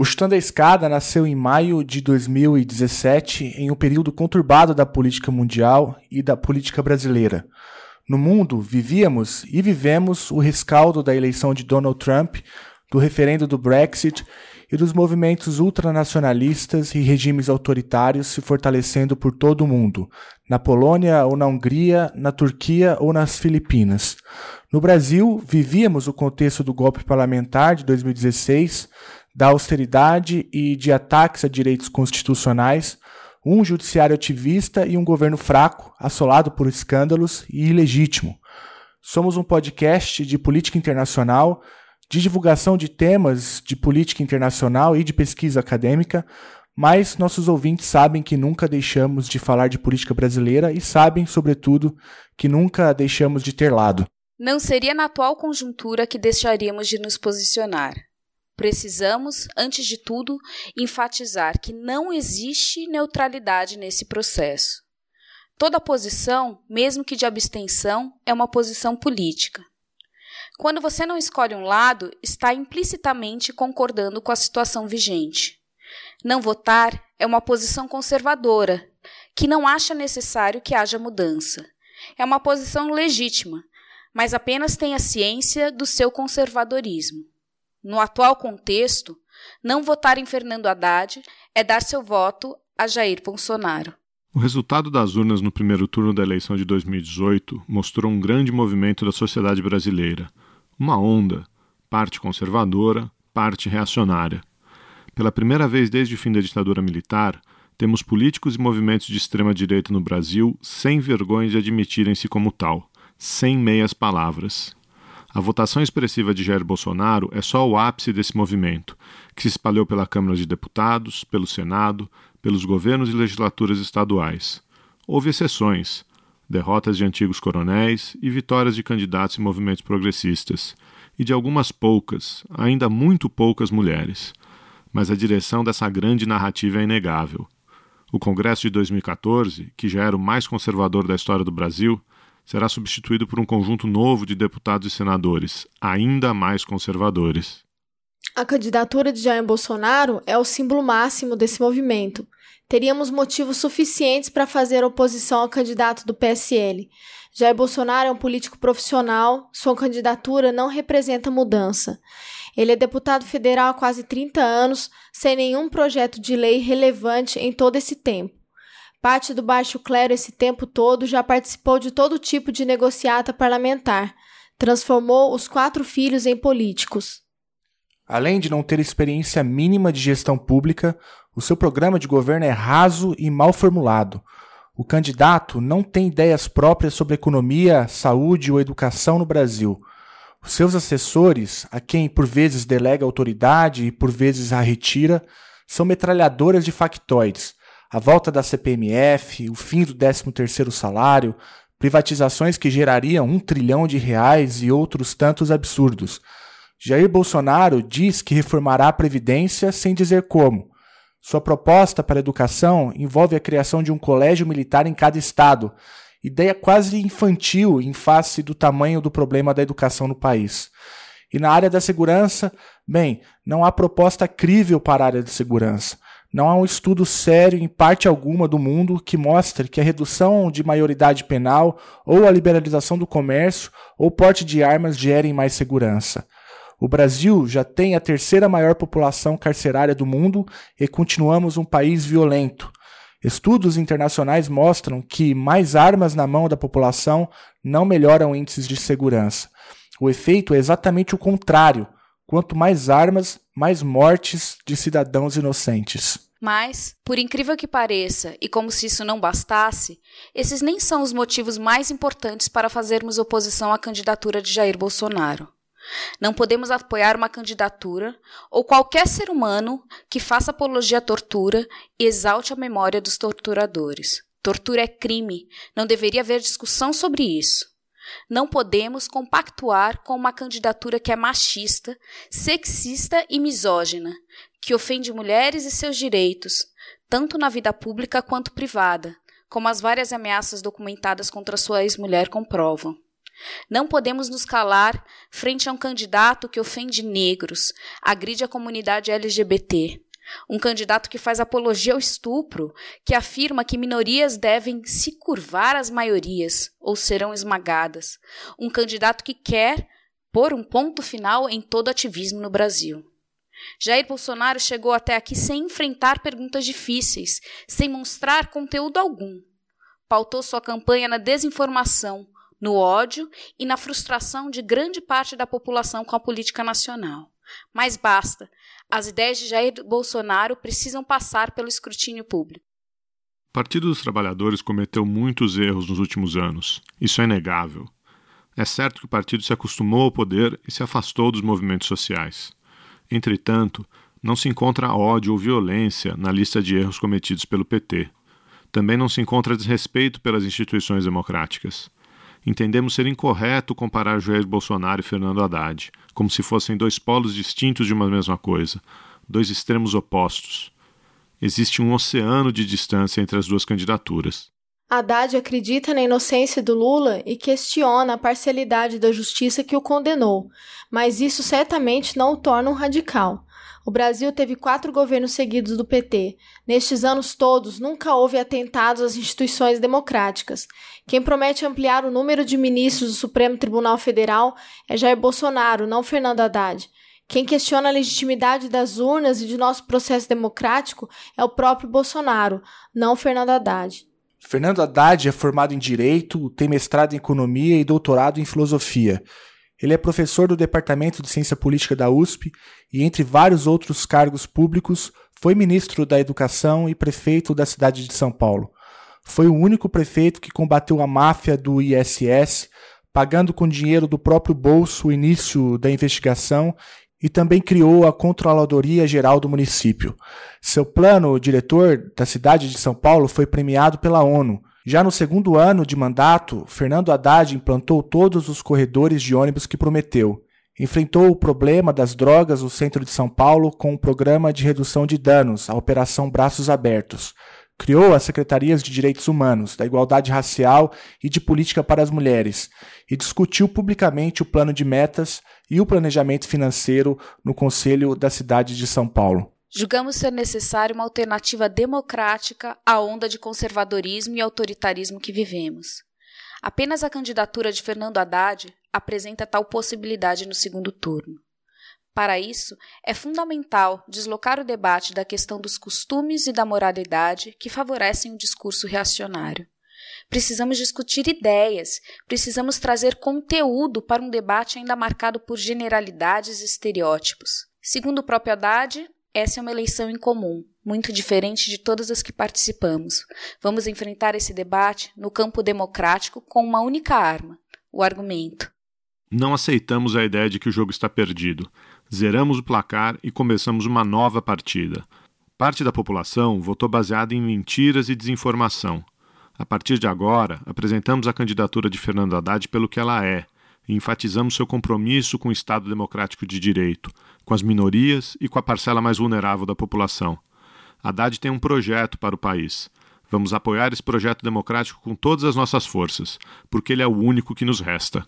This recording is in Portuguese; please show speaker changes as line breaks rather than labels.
O Chutando a Escada nasceu em maio de 2017, em um período conturbado da política mundial e da política brasileira. No mundo, vivíamos e vivemos o rescaldo da eleição de Donald Trump, do referendo do Brexit e dos movimentos ultranacionalistas e regimes autoritários se fortalecendo por todo o mundo, na Polônia ou na Hungria, na Turquia ou nas Filipinas. No Brasil, vivíamos o contexto do golpe parlamentar de 2016, da austeridade e de ataques a direitos constitucionais, um judiciário ativista e um governo fraco, assolado por escândalos e ilegítimo. Somos um podcast de política internacional, de divulgação de temas de política internacional e de pesquisa acadêmica, mas nossos ouvintes sabem que nunca deixamos de falar de política brasileira e sabem, sobretudo, que nunca deixamos de ter lado.
Não seria na atual conjuntura que deixaríamos de nos posicionar. Precisamos, antes de tudo, enfatizar que não existe neutralidade nesse processo. Toda posição, mesmo que de abstenção, é uma posição política. Quando você não escolhe um lado, está implicitamente concordando com a situação vigente. Não votar é uma posição conservadora, que não acha necessário que haja mudança. É uma posição legítima, mas apenas tem a ciência do seu conservadorismo. No atual contexto, não votar em Fernando Haddad é dar seu voto a Jair Bolsonaro.
O resultado das urnas no primeiro turno da eleição de 2018 mostrou um grande movimento da sociedade brasileira, uma onda, parte conservadora, parte reacionária. Pela primeira vez desde o fim da ditadura militar, temos políticos e movimentos de extrema-direita no Brasil sem vergonha de admitirem-se como tal, sem meias palavras. A votação expressiva de Jair Bolsonaro é só o ápice desse movimento, que se espalhou pela Câmara de Deputados, pelo Senado, pelos governos e legislaturas estaduais. Houve exceções, derrotas de antigos coronéis e vitórias de candidatos e movimentos progressistas, e de algumas poucas, ainda muito poucas mulheres. Mas a direção dessa grande narrativa é inegável. O Congresso de 2014, que já era o mais conservador da história do Brasil, será substituído por um conjunto novo de deputados e senadores, ainda mais conservadores.
A candidatura de Jair Bolsonaro é o símbolo máximo desse movimento. Teríamos motivos suficientes para fazer oposição ao candidato do PSL. Jair Bolsonaro é um político profissional, sua candidatura não representa mudança. Ele é deputado federal há quase 30 anos, sem nenhum projeto de lei relevante em todo esse tempo. Parte do baixo clero esse tempo todo já participou de todo tipo de negociata parlamentar. Transformou os quatro filhos em políticos.
Além de não ter experiência mínima de gestão pública, o seu programa de governo é raso e mal formulado. O candidato não tem ideias próprias sobre economia, saúde ou educação no Brasil. Os seus assessores, a quem por vezes delega autoridade e por vezes a retira, são metralhadoras de factoides a volta da CPMF, o fim do 13º salário, privatizações que gerariam um trilhão de reais e outros tantos absurdos. Jair Bolsonaro diz que reformará a Previdência sem dizer como. Sua proposta para a educação envolve a criação de um colégio militar em cada estado, ideia quase infantil em face do tamanho do problema da educação no país. E na área da segurança, bem, não há proposta crível para a área de segurança. Não há um estudo sério em parte alguma do mundo que mostre que a redução de maioridade penal ou a liberalização do comércio ou porte de armas gerem mais segurança. O Brasil já tem a terceira maior população carcerária do mundo e continuamos um país violento. Estudos internacionais mostram que mais armas na mão da população não melhoram índices de segurança. O efeito é exatamente o contrário. Quanto mais armas, mais mortes de cidadãos inocentes.
Mas, por incrível que pareça, e como se isso não bastasse, esses nem são os motivos mais importantes para fazermos oposição à candidatura de Jair Bolsonaro. Não podemos apoiar uma candidatura ou qualquer ser humano que faça apologia à tortura e exalte a memória dos torturadores. Tortura é crime, não deveria haver discussão sobre isso. Não podemos compactuar com uma candidatura que é machista, sexista e misógina, que ofende mulheres e seus direitos, tanto na vida pública quanto privada, como as várias ameaças documentadas contra sua ex-mulher comprovam. Não podemos nos calar frente a um candidato que ofende negros, agride a comunidade LGBT, um candidato que faz apologia ao estupro, que afirma que minorias devem se curvar às maiorias ou serão esmagadas. Um candidato que quer pôr um ponto final em todo ativismo no Brasil. Jair Bolsonaro chegou até aqui sem enfrentar perguntas difíceis, sem mostrar conteúdo algum. Pautou sua campanha na desinformação, no ódio e na frustração de grande parte da população com a política nacional. Mas basta, as ideias de Jair Bolsonaro precisam passar pelo escrutínio público.
O Partido dos Trabalhadores cometeu muitos erros nos últimos anos. Isso é inegável. É certo que o partido se acostumou ao poder e se afastou dos movimentos sociais. Entretanto, não se encontra ódio ou violência na lista de erros cometidos pelo PT. Também não se encontra desrespeito pelas instituições democráticas. Entendemos ser incorreto comparar Jair Bolsonaro e Fernando Haddad, como se fossem dois polos distintos de uma mesma coisa, dois extremos opostos. Existe um oceano de distância entre as duas candidaturas.
Haddad acredita na inocência do Lula e questiona a parcialidade da justiça que o condenou, mas isso certamente não o torna um radical. O Brasil teve quatro governos seguidos do PT. Nestes anos todos, nunca houve atentados às instituições democráticas. Quem promete ampliar o número de ministros do Supremo Tribunal Federal é Jair Bolsonaro, não Fernando Haddad. Quem questiona a legitimidade das urnas e de nosso processo democrático é o próprio Bolsonaro, não Fernando Haddad.
Fernando Haddad é formado em Direito, tem mestrado em Economia e doutorado em Filosofia. Ele é professor do Departamento de Ciência Política da USP e, entre vários outros cargos públicos, foi ministro da Educação e prefeito da cidade de São Paulo. Foi o único prefeito que combateu a máfia do ISS, pagando com dinheiro do próprio bolso o início da investigação e também criou a Controladoria Geral do município. Seu plano diretor da cidade de São Paulo foi premiado pela ONU já no segundo ano de mandato, Fernando Haddad implantou todos os corredores de ônibus que prometeu. Enfrentou o problema das drogas no centro de São Paulo com o programa de redução de danos, a Operação Braços Abertos. Criou as secretarias de Direitos Humanos, da Igualdade Racial e de Política para as Mulheres e discutiu publicamente o plano de metas e o planejamento financeiro no Conselho da cidade de São Paulo.
Julgamos ser necessária uma alternativa democrática à onda de conservadorismo e autoritarismo que vivemos. Apenas a candidatura de Fernando Haddad apresenta tal possibilidade no segundo turno. Para isso, é fundamental deslocar o debate da questão dos costumes e da moralidade que favorecem o discurso reacionário. Precisamos discutir ideias, precisamos trazer conteúdo para um debate ainda marcado por generalidades e estereótipos. Segundo o próprio Haddad, essa é uma eleição incomum, muito diferente de todas as que participamos. Vamos enfrentar esse debate no campo democrático com uma única arma: o argumento.
Não aceitamos a ideia de que o jogo está perdido. Zeramos o placar e começamos uma nova partida. Parte da população votou baseada em mentiras e desinformação. A partir de agora, apresentamos a candidatura de Fernando Haddad pelo que ela é e enfatizamos seu compromisso com o Estado democrático de direito, com as minorias e com a parcela mais vulnerável da população. Haddad tem um projeto para o país. Vamos apoiar esse projeto democrático com todas as nossas forças, porque ele é o único que nos resta.